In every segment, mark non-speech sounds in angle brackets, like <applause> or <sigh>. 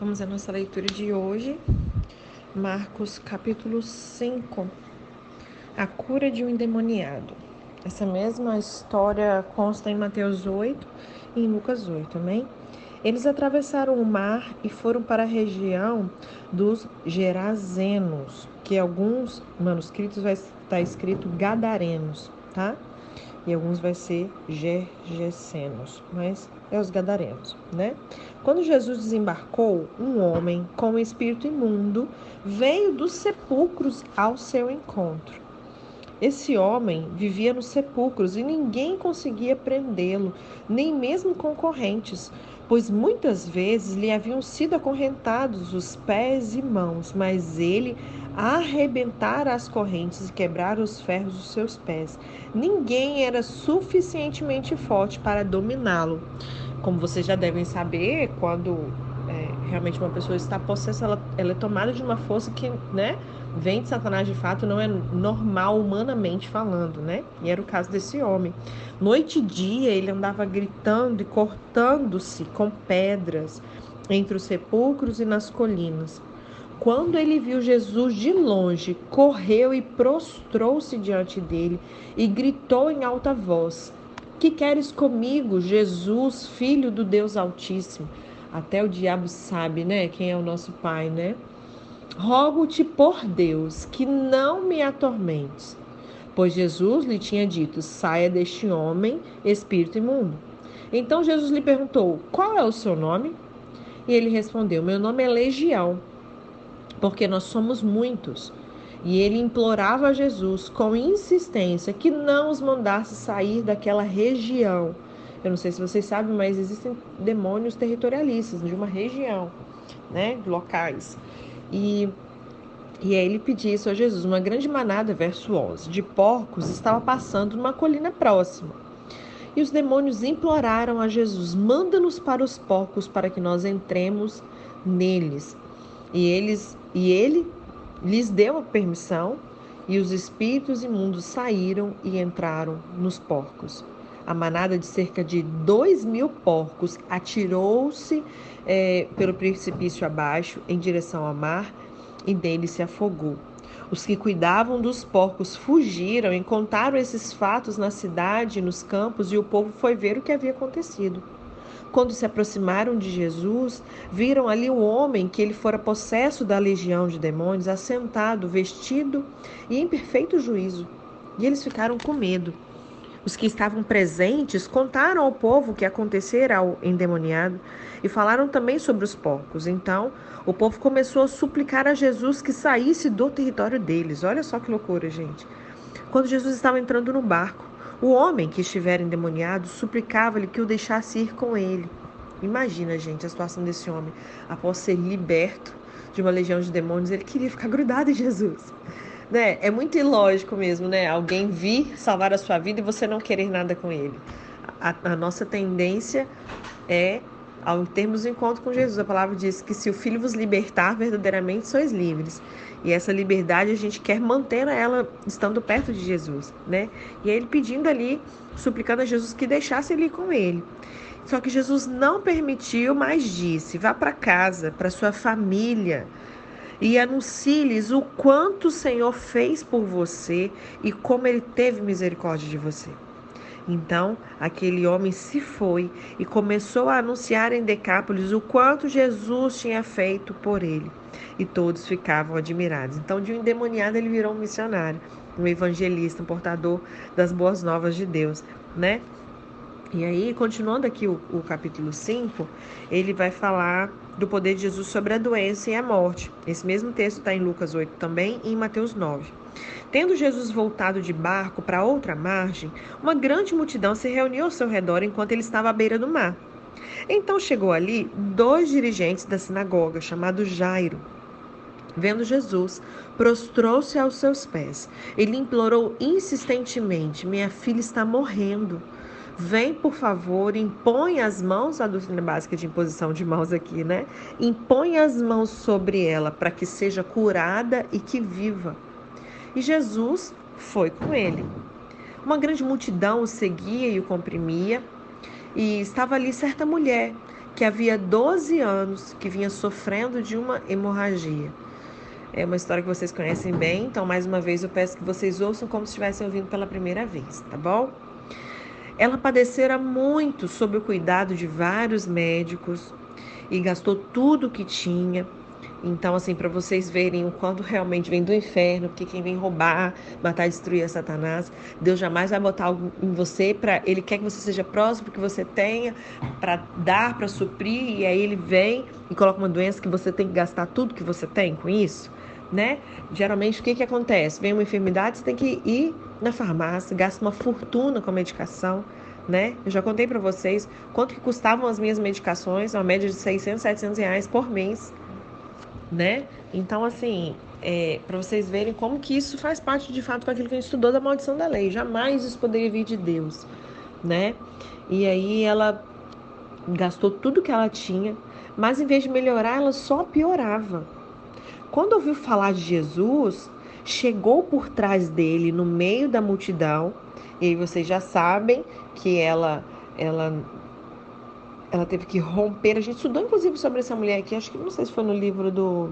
Vamos à nossa leitura de hoje, Marcos capítulo 5, a cura de um endemoniado. Essa mesma história consta em Mateus 8 e em Lucas 8, amém? Eles atravessaram o mar e foram para a região dos Gerazenos, que alguns manuscritos vai estar escrito Gadarenos, tá? E alguns vai ser Gergesenos, mas é os Gadarenos, né? Quando Jesus desembarcou, um homem com um espírito imundo veio dos sepulcros ao seu encontro. Esse homem vivia nos sepulcros e ninguém conseguia prendê-lo, nem mesmo concorrentes, pois muitas vezes lhe haviam sido acorrentados os pés e mãos, mas ele arrebentara as correntes e quebrara os ferros dos seus pés. Ninguém era suficientemente forte para dominá-lo. Como vocês já devem saber, quando é, realmente uma pessoa está possessa, ela, ela é tomada de uma força que, né, vem de Satanás de fato, não é normal humanamente falando, né? E era o caso desse homem. Noite e dia ele andava gritando e cortando-se com pedras entre os sepulcros e nas colinas. Quando ele viu Jesus de longe, correu e prostrou-se diante dele e gritou em alta voz: Que queres comigo, Jesus, filho do Deus Altíssimo? Até o diabo sabe, né, quem é o nosso Pai, né? Rogo-te por Deus que não me atormentes. Pois Jesus lhe tinha dito: Saia deste homem, espírito imundo. Então Jesus lhe perguntou: Qual é o seu nome? E ele respondeu: Meu nome é Legião porque nós somos muitos. E ele implorava a Jesus com insistência que não os mandasse sair daquela região. Eu não sei se vocês sabem, mas existem demônios territorialistas de uma região, né, locais. E e aí ele pedia isso a Jesus. Uma grande manada, verso 11, de porcos estava passando numa colina próxima. E os demônios imploraram a Jesus: manda-nos para os porcos para que nós entremos neles. E eles e ele lhes deu a permissão, e os espíritos imundos saíram e entraram nos porcos. A manada de cerca de dois mil porcos atirou-se é, pelo precipício abaixo em direção ao mar e dele se afogou. Os que cuidavam dos porcos fugiram e contaram esses fatos na cidade nos campos, e o povo foi ver o que havia acontecido. Quando se aproximaram de Jesus, viram ali um homem que ele fora possesso da legião de demônios, assentado, vestido e em perfeito juízo. E eles ficaram com medo. Os que estavam presentes contaram ao povo o que acontecera ao endemoniado e falaram também sobre os porcos. Então, o povo começou a suplicar a Jesus que saísse do território deles. Olha só que loucura, gente. Quando Jesus estava entrando no barco, o homem que estivera endemoniado suplicava-lhe que o deixasse ir com ele. Imagina, gente, a situação desse homem. Após ser liberto de uma legião de demônios, ele queria ficar grudado em Jesus. Né? É muito ilógico mesmo, né? Alguém vir salvar a sua vida e você não querer nada com ele. A, a nossa tendência é ao termos o encontro com Jesus, a palavra diz que se o Filho vos libertar, verdadeiramente sois livres. E essa liberdade a gente quer manter ela estando perto de Jesus, né? E aí ele pedindo ali, suplicando a Jesus que deixasse ele com ele. Só que Jesus não permitiu, mas disse: vá para casa, para sua família, e anuncie-lhes o quanto o Senhor fez por você e como ele teve misericórdia de você. Então aquele homem se foi e começou a anunciar em Decápolis o quanto Jesus tinha feito por ele. E todos ficavam admirados. Então, de um endemoniado, ele virou um missionário, um evangelista, um portador das boas novas de Deus, né? E aí, continuando aqui o, o capítulo 5, ele vai falar do poder de Jesus sobre a doença e a morte. Esse mesmo texto está em Lucas 8 também e em Mateus 9. Tendo Jesus voltado de barco para outra margem, uma grande multidão se reuniu ao seu redor enquanto ele estava à beira do mar. Então chegou ali dois dirigentes da sinagoga, chamados Jairo. Vendo Jesus, prostrou-se aos seus pés. Ele implorou insistentemente: Minha filha está morrendo. Vem, por favor, impõe as mãos, a doutrina básica de imposição de mãos aqui, né? Impõe as mãos sobre ela para que seja curada e que viva. E Jesus foi com ele. Uma grande multidão o seguia e o comprimia, e estava ali certa mulher que havia 12 anos que vinha sofrendo de uma hemorragia. É uma história que vocês conhecem bem, então mais uma vez eu peço que vocês ouçam como se estivessem ouvindo pela primeira vez, tá bom? Ela padecera muito sob o cuidado de vários médicos e gastou tudo que tinha então, assim, para vocês verem o quanto realmente vem do inferno, porque quem vem roubar, matar destruir é Satanás. Deus jamais vai botar algo em você para ele quer que você seja próximo, que você tenha para dar, para suprir, e aí ele vem e coloca uma doença que você tem que gastar tudo que você tem com isso, né? Geralmente o que que acontece? Vem uma enfermidade, você tem que ir na farmácia, gasta uma fortuna com medicação. Né? Eu já contei para vocês quanto que custavam as minhas medicações, uma média de 600, 700 reais por mês né? Então, assim, é, para vocês verem como que isso faz parte de fato com aquilo que a gente estudou da maldição da lei. Jamais isso poderia vir de Deus, né? E aí ela gastou tudo que ela tinha, mas em vez de melhorar, ela só piorava. Quando ouviu falar de Jesus, chegou por trás dele, no meio da multidão, e aí vocês já sabem que ela ela ela teve que romper. A gente estudou inclusive sobre essa mulher aqui, acho que não sei se foi no livro do,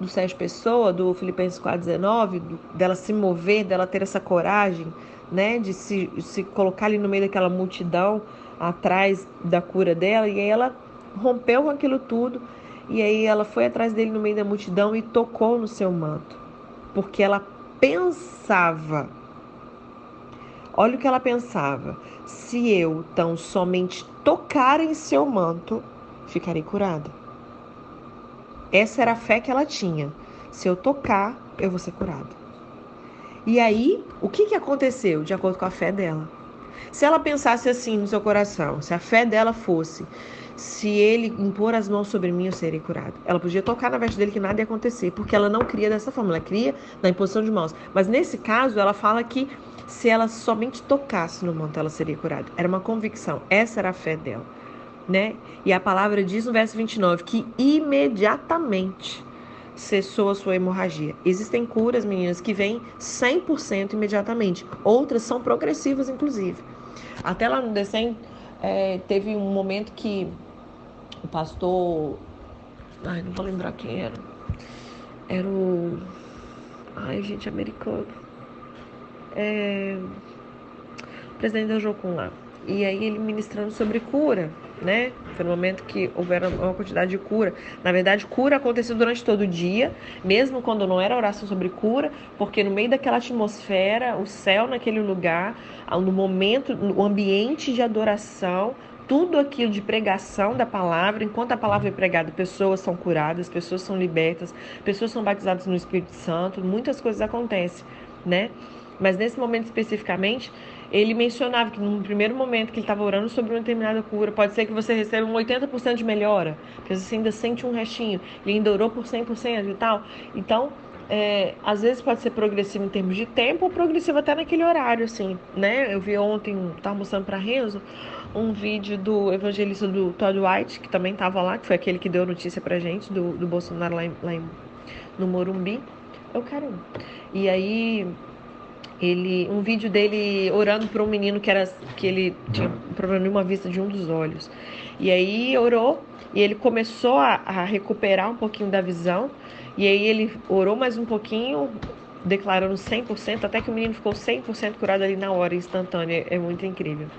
do Sérgio Pessoa, do Filipenses 4,19, dela se mover, dela ter essa coragem, né, de se, se colocar ali no meio daquela multidão atrás da cura dela, e aí ela rompeu com aquilo tudo, e aí ela foi atrás dele no meio da multidão e tocou no seu manto, porque ela pensava Olha o que ela pensava: se eu tão somente tocar em seu manto, ficarei curada. Essa era a fé que ela tinha. Se eu tocar, eu vou ser curada. E aí, o que, que aconteceu de acordo com a fé dela? Se ela pensasse assim no seu coração, se a fé dela fosse, se ele impor as mãos sobre mim, eu serei curado. Ela podia tocar na veste dele que nada ia acontecer, porque ela não cria dessa forma, ela cria na imposição de mãos. Mas nesse caso, ela fala que se ela somente tocasse no manto, ela seria curada. Era uma convicção, essa era a fé dela. Né? E a palavra diz no verso 29 que imediatamente cessou a sua hemorragia. Existem curas, meninas, que vêm 100% imediatamente. Outras são progressivas, inclusive. Até lá no Decem, é, teve um momento que o pastor. Ai, não vou lembrar quem era. Era o. Ai, gente, americano é, presidente da Jocum lá. E aí ele ministrando sobre cura, né? Foi no momento que houver uma quantidade de cura. Na verdade, cura aconteceu durante todo o dia, mesmo quando não era oração sobre cura, porque no meio daquela atmosfera, o céu naquele lugar, no momento, no ambiente de adoração, tudo aquilo de pregação da palavra, enquanto a palavra é pregada, pessoas são curadas, pessoas são libertas, pessoas são batizadas no Espírito Santo, muitas coisas acontecem, né? Mas nesse momento especificamente, ele mencionava que no primeiro momento que ele estava orando sobre uma determinada cura, pode ser que você receba um 80% de melhora, porque você ainda sente um restinho, e ainda orou por 100% e tal. Então, é, às vezes pode ser progressivo em termos de tempo ou progressivo até naquele horário, assim, né? Eu vi ontem, estava mostrando para Renzo, um vídeo do evangelista do Todd White, que também estava lá, que foi aquele que deu notícia pra gente do, do Bolsonaro lá, em, lá em, no Morumbi. Eu quero. E aí ele um vídeo dele orando por um menino que era que ele tinha um problema de uma vista de um dos olhos. E aí orou e ele começou a, a recuperar um pouquinho da visão. E aí ele orou mais um pouquinho, declarando 100%, até que o menino ficou 100% curado ali na hora, instantânea. É muito incrível.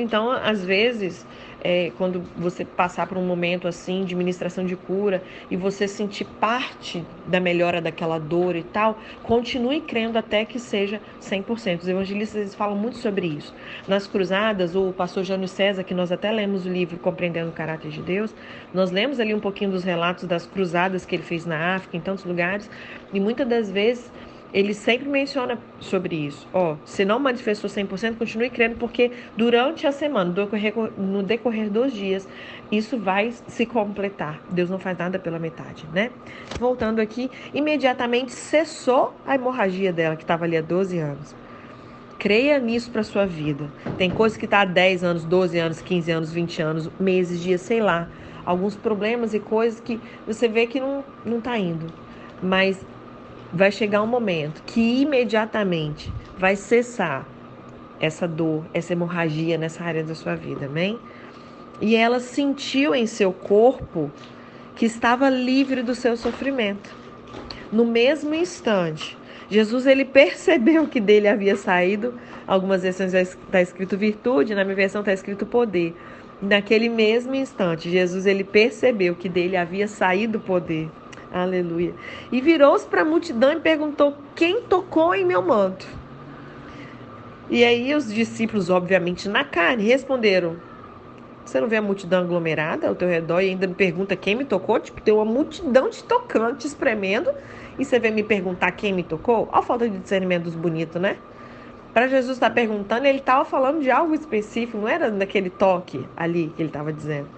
Então, às vezes, é, quando você passar por um momento assim de ministração de cura e você sentir parte da melhora daquela dor e tal, continue crendo até que seja 100%. Os evangelistas falam muito sobre isso. Nas cruzadas, o pastor Jânio César, que nós até lemos o livro Compreendendo o Caráter de Deus, nós lemos ali um pouquinho dos relatos das cruzadas que ele fez na África, em tantos lugares, e muitas das vezes ele sempre menciona sobre isso. Ó, se não manifestou 100%, continue crendo, porque durante a semana, no decorrer, dos dias, isso vai se completar. Deus não faz nada pela metade, né? Voltando aqui, imediatamente cessou a hemorragia dela, que estava ali há 12 anos. Creia nisso para sua vida. Tem coisa que está há 10 anos, 12 anos, 15 anos, 20 anos, meses, dias, sei lá. Alguns problemas e coisas que você vê que não, não tá indo. Mas vai chegar um momento que imediatamente vai cessar essa dor, essa hemorragia nessa área da sua vida, amém? e ela sentiu em seu corpo que estava livre do seu sofrimento. No mesmo instante, Jesus ele percebeu que dele havia saído, algumas versões está escrito virtude, na minha versão está escrito poder. Naquele mesmo instante, Jesus ele percebeu que dele havia saído poder. Aleluia. E virou-se para a multidão e perguntou: Quem tocou em meu manto? E aí os discípulos, obviamente, na carne, responderam: Você não vê a multidão aglomerada ao teu redor e ainda me pergunta quem me tocou? Tipo, tem uma multidão te tocando, te espremendo, e você vem me perguntar quem me tocou? Olha a falta de discernimento dos bonitos, né? Para Jesus estar tá perguntando, ele estava falando de algo específico, não era daquele toque ali que ele estava dizendo.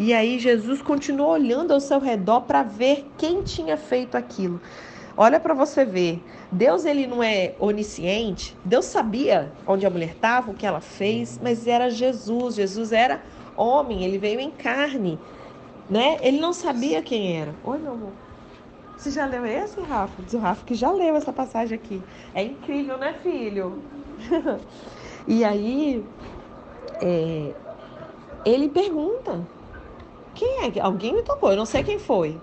E aí Jesus continuou olhando ao seu redor para ver quem tinha feito aquilo. Olha para você ver, Deus ele não é onisciente. Deus sabia onde a mulher estava, o que ela fez, mas era Jesus. Jesus era homem, ele veio em carne, né? Ele não sabia quem era. Oi, meu amor. Você já leu esse, Rafa? Diz o Rafa que já leu essa passagem aqui. É incrível, né, filho? <laughs> e aí, é, ele pergunta: quem é? Alguém me tocou, eu não sei quem foi.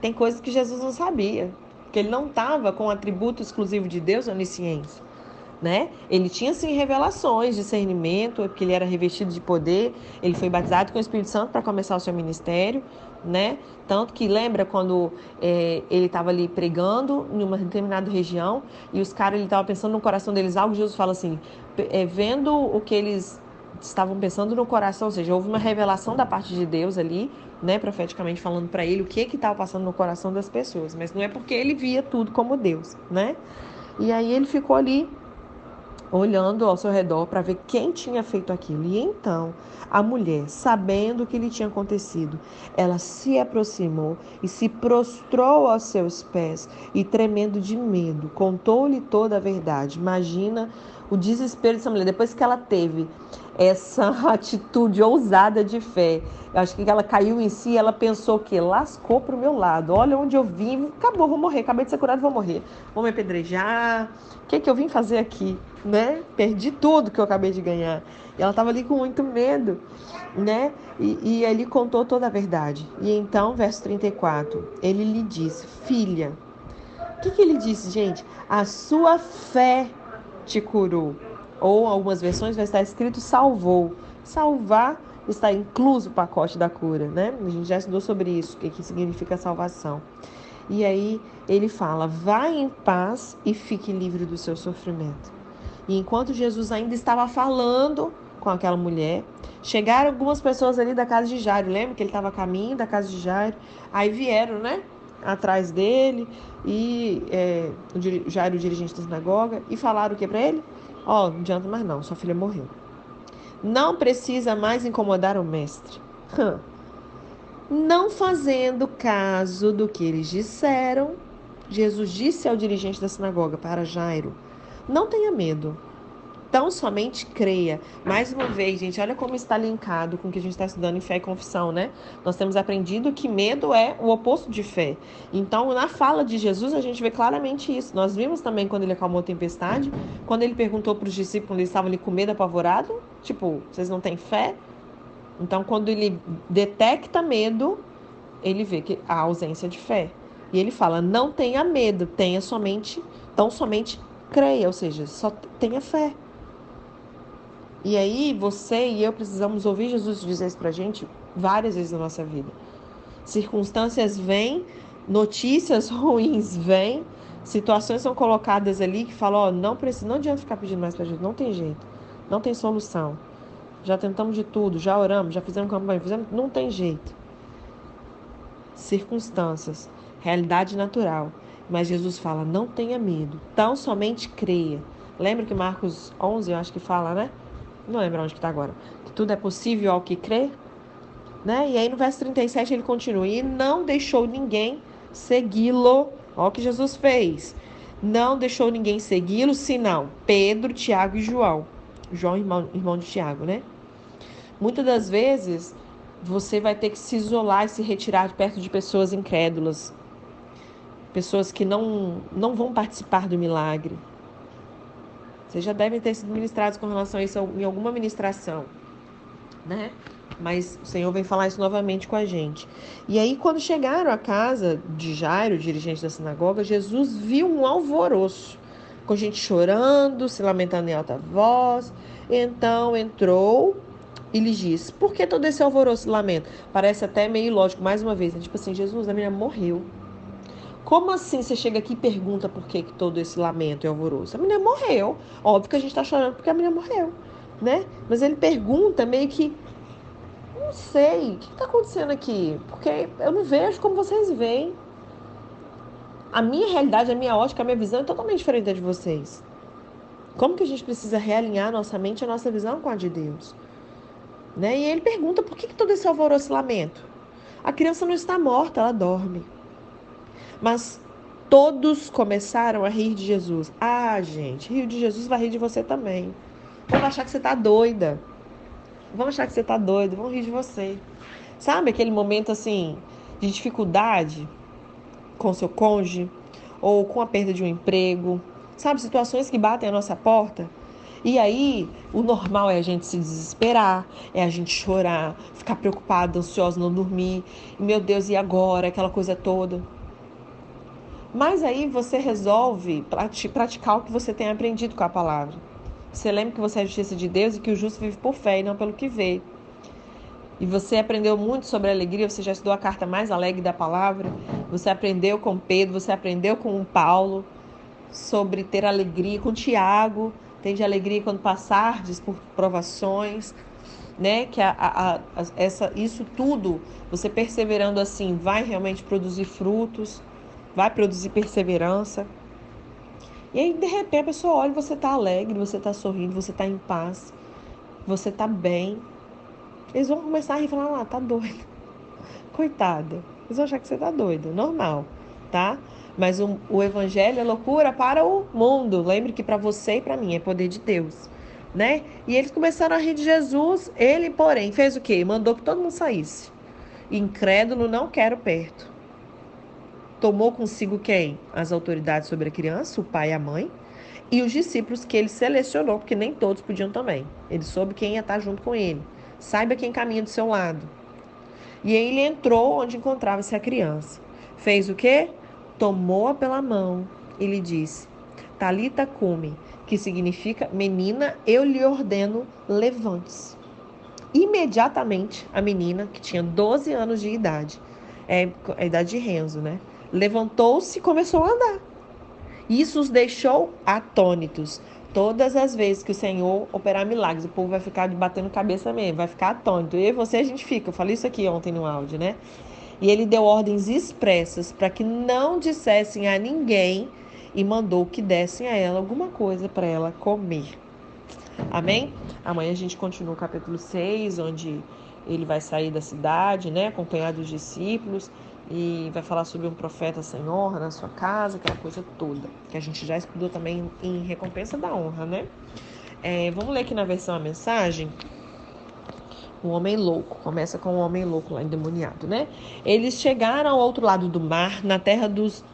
Tem coisas que Jesus não sabia, porque ele não estava com o atributo exclusivo de Deus, onisciência. Né? Ele tinha sim revelações, discernimento, porque ele era revestido de poder, ele foi batizado com o Espírito Santo para começar o seu ministério, né? Tanto que lembra quando é, ele estava ali pregando em uma determinada região e os caras ele estava pensando no coração deles algo, Jesus fala assim, é, vendo o que eles estavam pensando no coração, ou seja, houve uma revelação da parte de Deus ali, né, profeticamente falando para ele o que que estava passando no coração das pessoas, mas não é porque ele via tudo como Deus, né? E aí ele ficou ali olhando ao seu redor para ver quem tinha feito aquilo. E então a mulher, sabendo o que lhe tinha acontecido, ela se aproximou e se prostrou aos seus pés e, tremendo de medo, contou-lhe toda a verdade. Imagina o desespero dessa mulher, depois que ela teve essa <laughs> atitude ousada de fé. Eu acho que ela caiu em si, ela pensou que lascou para o meu lado. Olha onde eu vim, acabou, vou morrer, acabei de ser curado, vou morrer. Vou me apedrejar. O que, que eu vim fazer aqui? Né? Perdi tudo que eu acabei de ganhar. E ela estava ali com muito medo, né? E, e ele contou toda a verdade. E então, verso 34, ele lhe disse: Filha, o que, que ele disse, gente? A sua fé te curou. Ou algumas versões vai estar escrito salvou. Salvar está incluso o pacote da cura, né? A gente já estudou sobre isso, o que, que significa salvação. E aí ele fala: vá em paz e fique livre do seu sofrimento. E enquanto Jesus ainda estava falando com aquela mulher, chegaram algumas pessoas ali da casa de Jairo. Lembra que ele estava a caminho da casa de Jairo? Aí vieram, né? Atrás dele e é, o Jairo, o dirigente da sinagoga, e falaram o que para ele? Ó, oh, não adianta mais não, sua filha morreu. Não precisa mais incomodar o mestre. Não fazendo caso do que eles disseram, Jesus disse ao dirigente da sinagoga, para Jairo: Não tenha medo, Tão somente creia. Mais uma vez, gente, olha como está linkado com o que a gente está estudando em fé e confissão, né? Nós temos aprendido que medo é o oposto de fé. Então, na fala de Jesus, a gente vê claramente isso. Nós vimos também quando ele acalmou a tempestade, quando ele perguntou para os discípulos eles estavam ali com medo, apavorado, tipo, vocês não têm fé? Então, quando ele detecta medo, ele vê que a ausência de fé. E ele fala: não tenha medo, tenha somente, tão somente creia, ou seja, só tenha fé. E aí você e eu precisamos ouvir Jesus dizer isso pra gente várias vezes na nossa vida. Circunstâncias vêm, notícias <laughs> ruins vêm, situações são colocadas ali que falam, ó, oh, não precisa, não adianta ficar pedindo mais para Jesus, não tem jeito, não tem solução. Já tentamos de tudo, já oramos, já fizemos campanha, fizemos, não tem jeito. Circunstâncias, realidade natural. Mas Jesus fala: não tenha medo, tão somente creia. Lembra que Marcos 11, eu acho que fala, né? Não lembro onde que está agora. Que tudo é possível ao que crê. Né? E aí no verso 37 ele continua: E não deixou ninguém segui-lo. Olha o que Jesus fez. Não deixou ninguém segui-lo, senão Pedro, Tiago e João. João, irmão, irmão de Tiago, né? Muitas das vezes você vai ter que se isolar e se retirar de perto de pessoas incrédulas, pessoas que não, não vão participar do milagre. Vocês já devem ter sido ministrados com relação a isso em alguma ministração. né? Mas o Senhor vem falar isso novamente com a gente. E aí, quando chegaram à casa de Jairo, dirigente da sinagoga, Jesus viu um alvoroço, com gente chorando, se lamentando em alta voz. Então entrou e lhe disse: Por que todo esse alvoroço e lamento? Parece até meio lógico, mais uma vez, né? tipo assim: Jesus, a menina morreu. Como assim você chega aqui e pergunta por que, que todo esse lamento e alvoroço? A menina morreu. Óbvio que a gente está chorando porque a menina morreu, né? Mas ele pergunta meio que não sei, o que está acontecendo aqui? Porque eu não vejo como vocês veem. A minha realidade, a minha ótica, a minha visão é totalmente diferente da de vocês. Como que a gente precisa realinhar nossa mente a nossa visão com a de Deus? Né? E ele pergunta por que, que todo esse alvoroço e lamento? A criança não está morta, ela dorme. Mas todos começaram a rir de Jesus. Ah, gente, rir de Jesus vai rir de você também. Vão achar que você está doida. Vão achar que você tá doido, vão rir de você. Sabe aquele momento assim de dificuldade com seu cônjuge ou com a perda de um emprego? Sabe, situações que batem a nossa porta? E aí, o normal é a gente se desesperar, é a gente chorar, ficar preocupado, ansioso, não dormir. Meu Deus, e agora? Aquela coisa toda. Mas aí você resolve praticar o que você tem aprendido com a palavra. Você lembra que você é a justiça de Deus e que o justo vive por fé e não pelo que vê. E você aprendeu muito sobre alegria, você já estudou a carta mais alegre da palavra. Você aprendeu com Pedro, você aprendeu com Paulo sobre ter alegria, com Tiago, tem de alegria quando passardes por provações, né? Que a, a, a, essa, isso tudo, você perseverando assim, vai realmente produzir frutos, vai produzir perseverança. E aí, de repente, a pessoa olha você está alegre, você está sorrindo, você está em paz, você está bem. Eles vão começar a rir e falar, ah, tá doida. <laughs> Coitada. Eles vão achar que você tá doida. Normal, tá? Mas o, o evangelho é loucura para o mundo. Lembre que para você e para mim é poder de Deus. Né? E eles começaram a rir de Jesus. Ele, porém, fez o quê? Mandou que todo mundo saísse. Incrédulo, não quero perto tomou consigo quem? As autoridades sobre a criança, o pai e a mãe, e os discípulos que ele selecionou, porque nem todos podiam também. Ele soube quem ia estar junto com ele. Saiba quem caminha do seu lado. E aí ele entrou onde encontrava-se a criança. Fez o quê? Tomou-a pela mão e lhe disse: Talita cume, que significa menina, eu lhe ordeno, levante-se. Imediatamente, a menina, que tinha 12 anos de idade, é a idade de Renzo, né? Levantou-se e começou a andar. Isso os deixou atônitos. Todas as vezes que o Senhor operar milagres, o povo vai ficar batendo cabeça mesmo, vai ficar atônito. E você a gente fica. Eu falei isso aqui ontem no áudio, né? E ele deu ordens expressas para que não dissessem a ninguém e mandou que dessem a ela alguma coisa para ela comer. Amém? Amanhã a gente continua o capítulo 6, onde ele vai sair da cidade, né, acompanhado dos discípulos e vai falar sobre um profeta sem honra na sua casa, aquela coisa toda, que a gente já estudou também em recompensa da honra, né? É, vamos ler aqui na versão a mensagem. O homem louco, começa com o homem louco lá endemoniado, né? Eles chegaram ao outro lado do mar, na terra dos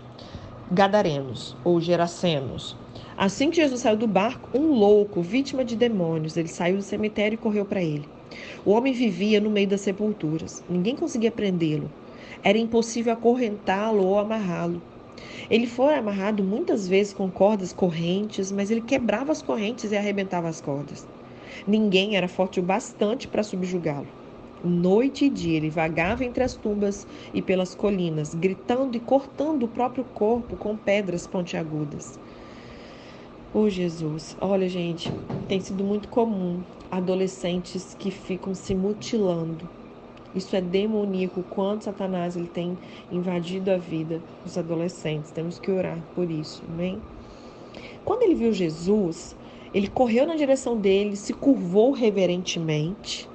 Gadarenos, ou Gerasenos. Assim que Jesus saiu do barco, um louco, vítima de demônios, ele saiu do cemitério e correu para ele. O homem vivia no meio das sepulturas. Ninguém conseguia prendê-lo. Era impossível acorrentá-lo ou amarrá-lo. Ele foi amarrado muitas vezes com cordas correntes, mas ele quebrava as correntes e arrebentava as cordas. Ninguém era forte o bastante para subjugá-lo. Noite e dia ele vagava entre as tumbas e pelas colinas, gritando e cortando o próprio corpo com pedras pontiagudas. Oh Jesus, olha gente, tem sido muito comum adolescentes que ficam se mutilando isso é demoníaco, quanto Satanás ele tem invadido a vida dos adolescentes. Temos que orar por isso, amém? Quando ele viu Jesus, ele correu na direção dele, se curvou reverentemente.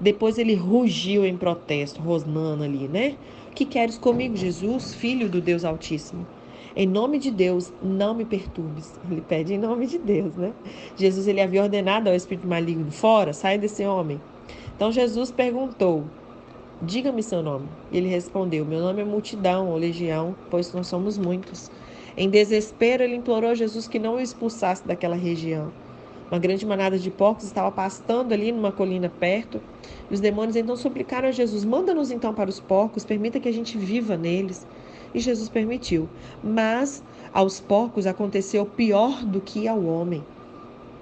Depois ele rugiu em protesto, rosnando ali, né? Que queres comigo, Jesus, filho do Deus Altíssimo? Em nome de Deus, não me perturbes. <laughs> Ele pede em nome de Deus, né? Jesus ele havia ordenado ao espírito maligno: fora, sai desse homem. Então Jesus perguntou: Diga-me seu nome. Ele respondeu: Meu nome é multidão ou legião, pois nós somos muitos. Em desespero, ele implorou a Jesus que não o expulsasse daquela região. Uma grande manada de porcos estava pastando ali numa colina perto. E os demônios então suplicaram a Jesus: Manda-nos então para os porcos, permita que a gente viva neles. E Jesus permitiu. Mas aos porcos aconteceu pior do que ao homem.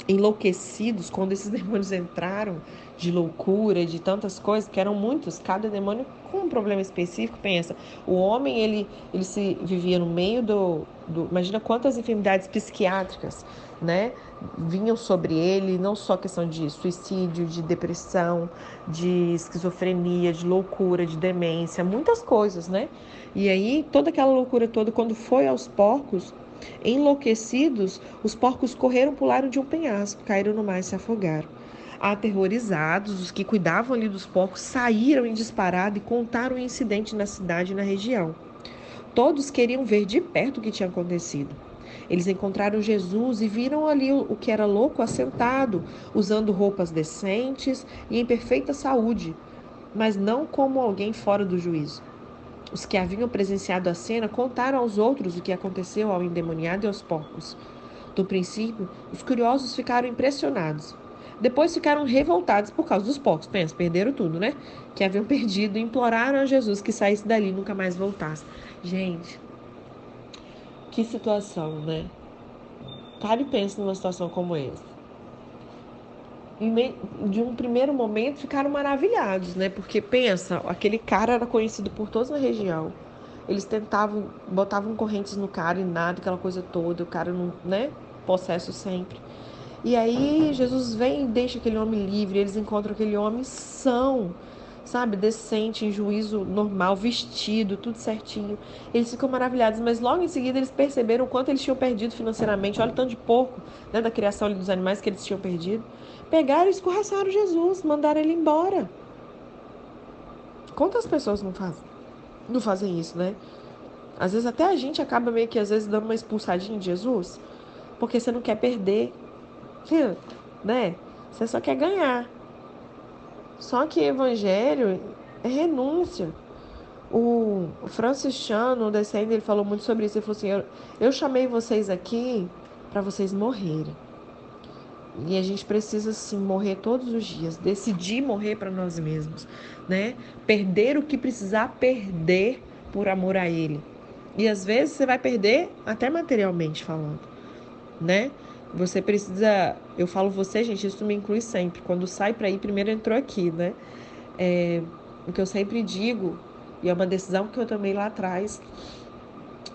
Enlouquecidos, quando esses <laughs> demônios entraram, de loucura, de tantas coisas, que eram muitos, cada demônio com um problema específico. Pensa, o homem ele, ele se vivia no meio do, do imagina quantas enfermidades psiquiátricas, né, vinham sobre ele, não só questão de suicídio, de depressão, de esquizofrenia, de loucura, de demência, muitas coisas, né? E aí toda aquela loucura toda quando foi aos porcos, enlouquecidos, os porcos correram, pularam de um penhasco, caíram no mar e se afogaram. Aterrorizados, os que cuidavam ali dos porcos saíram em disparada e contaram o incidente na cidade e na região. Todos queriam ver de perto o que tinha acontecido. Eles encontraram Jesus e viram ali o que era louco assentado, usando roupas decentes e em perfeita saúde, mas não como alguém fora do juízo. Os que haviam presenciado a cena contaram aos outros o que aconteceu ao endemoniado e aos porcos. Do princípio, os curiosos ficaram impressionados. Depois ficaram revoltados por causa dos porcos. Pensa, perderam tudo, né? Que haviam <laughs> perdido imploraram a Jesus que saísse dali e nunca mais voltasse. Gente, que situação, né? Pare e pense numa situação como essa. De um primeiro momento ficaram maravilhados, né? Porque pensa, aquele cara era conhecido por toda a região. Eles tentavam, botavam correntes no cara e nada, aquela coisa toda, o cara não, né? Possesso sempre. E aí Jesus vem e deixa aquele homem livre, eles encontram aquele homem são sabe, decente, em juízo normal, vestido, tudo certinho. Eles ficam maravilhados, mas logo em seguida eles perceberam o quanto eles tinham perdido financeiramente. Olha o tanto de porco, né, da criação dos animais que eles tinham perdido. Pegaram e escorraçaram Jesus, mandaram ele embora. Quantas pessoas não fazem, não fazem isso, né? Às vezes até a gente acaba meio que às vezes dando uma expulsadinha de Jesus, porque você não quer perder, né? Você só quer ganhar. Só que evangelho é renúncia. O Francis Chan, no Descendo, ele falou muito sobre isso. Ele falou assim: Eu, eu chamei vocês aqui para vocês morrerem. E a gente precisa sim morrer todos os dias, decidir morrer para nós mesmos, né? Perder o que precisar perder por amor a ele. E às vezes você vai perder até materialmente falando, né? Você precisa. Eu falo você, gente, isso me inclui sempre. Quando sai para ir, primeiro entrou aqui, né? É, o que eu sempre digo, e é uma decisão que eu tomei lá atrás,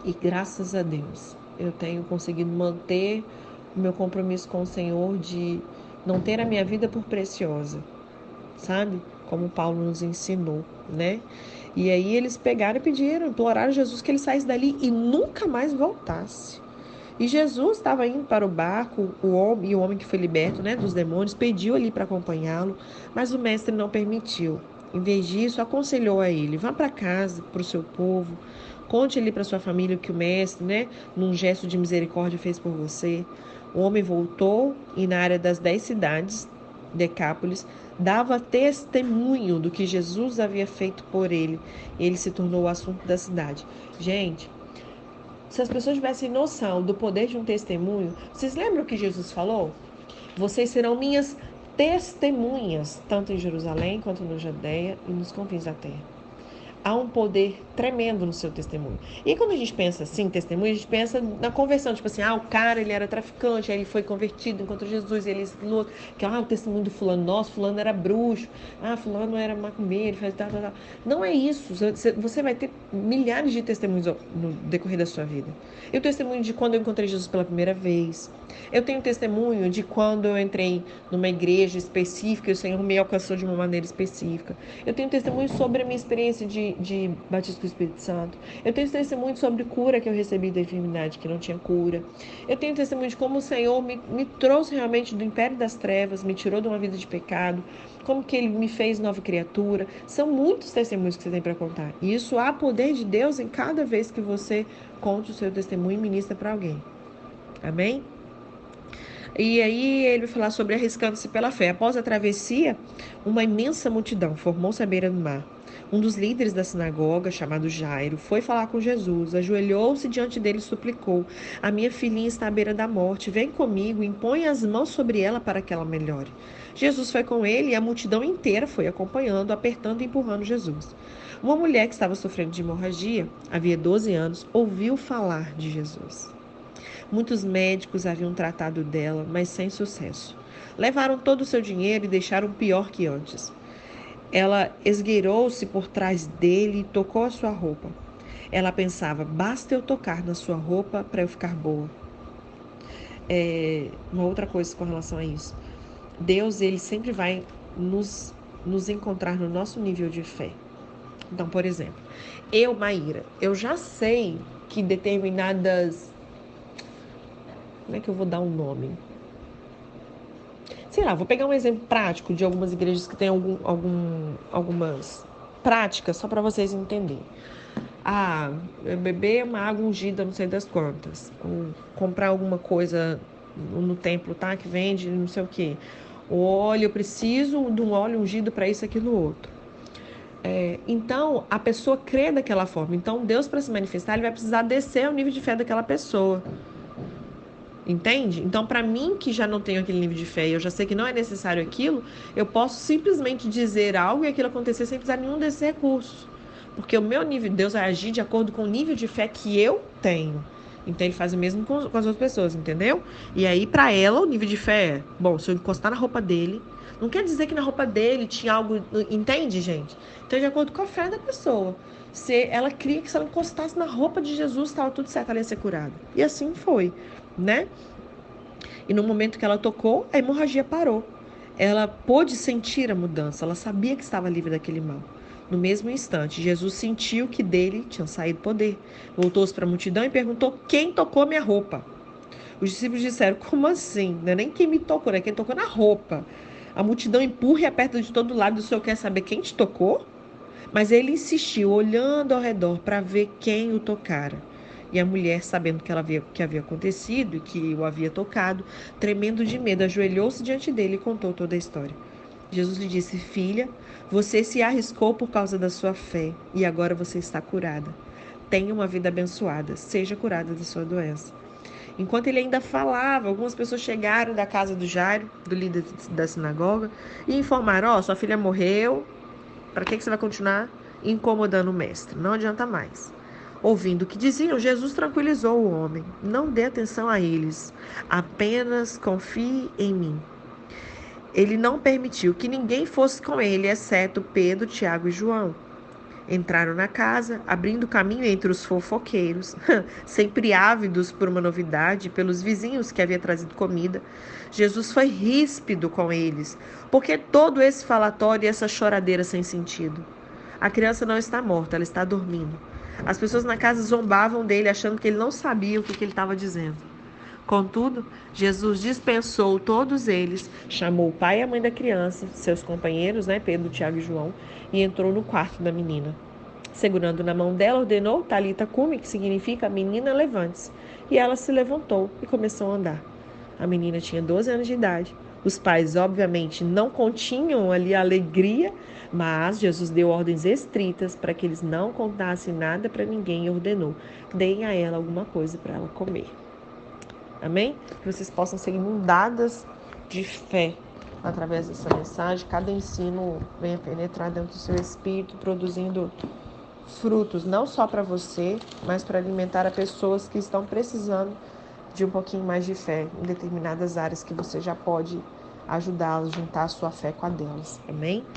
e graças a Deus eu tenho conseguido manter o meu compromisso com o Senhor de não ter a minha vida por preciosa, sabe? Como Paulo nos ensinou, né? E aí eles pegaram e pediram, imploraram a Jesus que ele saísse dali e nunca mais voltasse. E Jesus estava indo para o barco, o homem e o homem que foi liberto, né, dos demônios, pediu ali para acompanhá-lo, mas o mestre não permitiu. Em vez disso, aconselhou a ele: vá para casa, para o seu povo, conte ali para sua família o que o mestre, né, num gesto de misericórdia, fez por você. O homem voltou e na área das dez cidades, Decápolis, dava testemunho do que Jesus havia feito por ele. Ele se tornou o assunto da cidade. Gente, se as pessoas tivessem noção do poder de um testemunho, vocês lembram o que Jesus falou? Vocês serão minhas testemunhas, tanto em Jerusalém quanto no Judeia e nos confins da terra há um poder tremendo no seu testemunho. E quando a gente pensa assim, testemunho, a gente pensa na conversão, tipo assim, ah, o cara ele era traficante, ele foi convertido, encontrou Jesus, ele no outro, que ah, o testemunho do fulano, nosso fulano era bruxo, ah, fulano era macumbeiro, faz tal, tal, tal. Não é isso. Você vai ter milhares de testemunhos no decorrer da sua vida. Eu testemunho de quando eu encontrei Jesus pela primeira vez. Eu tenho testemunho de quando eu entrei numa igreja específica e o Senhor me alcançou de uma maneira específica. Eu tenho testemunho sobre a minha experiência de, de batismo com o Espírito Santo. Eu tenho testemunho sobre cura que eu recebi da enfermidade que não tinha cura. Eu tenho testemunho de como o Senhor me, me trouxe realmente do império das trevas, me tirou de uma vida de pecado, como que ele me fez nova criatura. São muitos testemunhos que você tem para contar. E isso há poder de Deus em cada vez que você conte o seu testemunho e ministra para alguém. Amém? E aí ele vai falar sobre arriscando-se pela fé. Após a travessia, uma imensa multidão formou-se à beira do mar. Um dos líderes da sinagoga, chamado Jairo, foi falar com Jesus, ajoelhou-se diante dele e suplicou: A minha filhinha está à beira da morte, vem comigo, impõe as mãos sobre ela para que ela melhore. Jesus foi com ele e a multidão inteira foi acompanhando, apertando e empurrando Jesus. Uma mulher que estava sofrendo de hemorragia, havia 12 anos, ouviu falar de Jesus. Muitos médicos haviam tratado dela, mas sem sucesso. Levaram todo o seu dinheiro e deixaram pior que antes. Ela esgueirou-se por trás dele e tocou a sua roupa. Ela pensava: basta eu tocar na sua roupa para eu ficar boa. É, uma outra coisa com relação a isso. Deus, ele sempre vai nos, nos encontrar no nosso nível de fé. Então, por exemplo, eu, Maíra, eu já sei que determinadas. Como é que eu vou dar um nome? Sei lá, vou pegar um exemplo prático de algumas igrejas que têm algum, algum, algumas práticas, só para vocês entenderem. Ah, beber uma água ungida, não sei das quantas. Ou comprar alguma coisa no templo, tá? Que vende não sei o quê. O óleo, eu preciso de um óleo ungido para isso, aquilo, outro. É, então, a pessoa crê daquela forma. Então, Deus, para se manifestar, ele vai precisar descer ao nível de fé daquela pessoa. Entende? Então, para mim, que já não tenho aquele nível de fé eu já sei que não é necessário aquilo, eu posso simplesmente dizer algo e aquilo acontecer sem precisar nenhum desses recursos. Porque o meu nível, Deus vai agir de acordo com o nível de fé que eu tenho. Então ele faz o mesmo com, com as outras pessoas, entendeu? E aí, para ela, o nível de fé é: bom, se eu encostar na roupa dele, não quer dizer que na roupa dele tinha algo. Entende, gente? Então, é de acordo com a fé da pessoa. Se ela cria que se ela encostasse na roupa de Jesus, estava tudo certo, ela ia ser curada. E assim foi né? E no momento que ela tocou, a hemorragia parou. Ela pôde sentir a mudança, ela sabia que estava livre daquele mal. No mesmo instante, Jesus sentiu que dele tinha saído poder. Voltou-se para a multidão e perguntou: Quem tocou minha roupa? Os discípulos disseram: Como assim? Não é nem quem me tocou, é quem tocou na roupa. A multidão empurra e aperta de todo lado. O senhor quer saber quem te tocou? Mas ele insistiu, olhando ao redor para ver quem o tocara. E a mulher, sabendo que ela havia, que havia acontecido e que o havia tocado, tremendo de medo, ajoelhou-se diante dele e contou toda a história. Jesus lhe disse: Filha, você se arriscou por causa da sua fé e agora você está curada. Tenha uma vida abençoada, seja curada da sua doença. Enquanto ele ainda falava, algumas pessoas chegaram da casa do Jairo, do líder da sinagoga, e informaram: Ó, oh, sua filha morreu, para que, que você vai continuar incomodando o mestre? Não adianta mais. Ouvindo o que diziam, Jesus tranquilizou o homem: Não dê atenção a eles, apenas confie em mim. Ele não permitiu que ninguém fosse com ele, exceto Pedro, Tiago e João. Entraram na casa, abrindo caminho entre os fofoqueiros, <laughs> sempre ávidos por uma novidade, pelos vizinhos que havia trazido comida. Jesus foi ríspido com eles, porque todo esse falatório e essa choradeira sem sentido. A criança não está morta, ela está dormindo. As pessoas na casa zombavam dele, achando que ele não sabia o que, que ele estava dizendo. Contudo, Jesus dispensou todos eles, chamou o pai e a mãe da criança, seus companheiros, né, Pedro, Tiago e João, e entrou no quarto da menina. Segurando na mão dela, ordenou Talita cume, que significa menina levante-se. E ela se levantou e começou a andar. A menina tinha 12 anos de idade. Os pais, obviamente, não continham ali a alegria mas Jesus deu ordens estritas para que eles não contassem nada para ninguém e ordenou: deem a ela alguma coisa para ela comer. Amém? Que vocês possam ser inundadas de fé através dessa mensagem. Cada ensino venha penetrar dentro do seu espírito, produzindo frutos, não só para você, mas para alimentar a pessoas que estão precisando de um pouquinho mais de fé em determinadas áreas que você já pode ajudá-las, juntar a sua fé com a delas. Amém?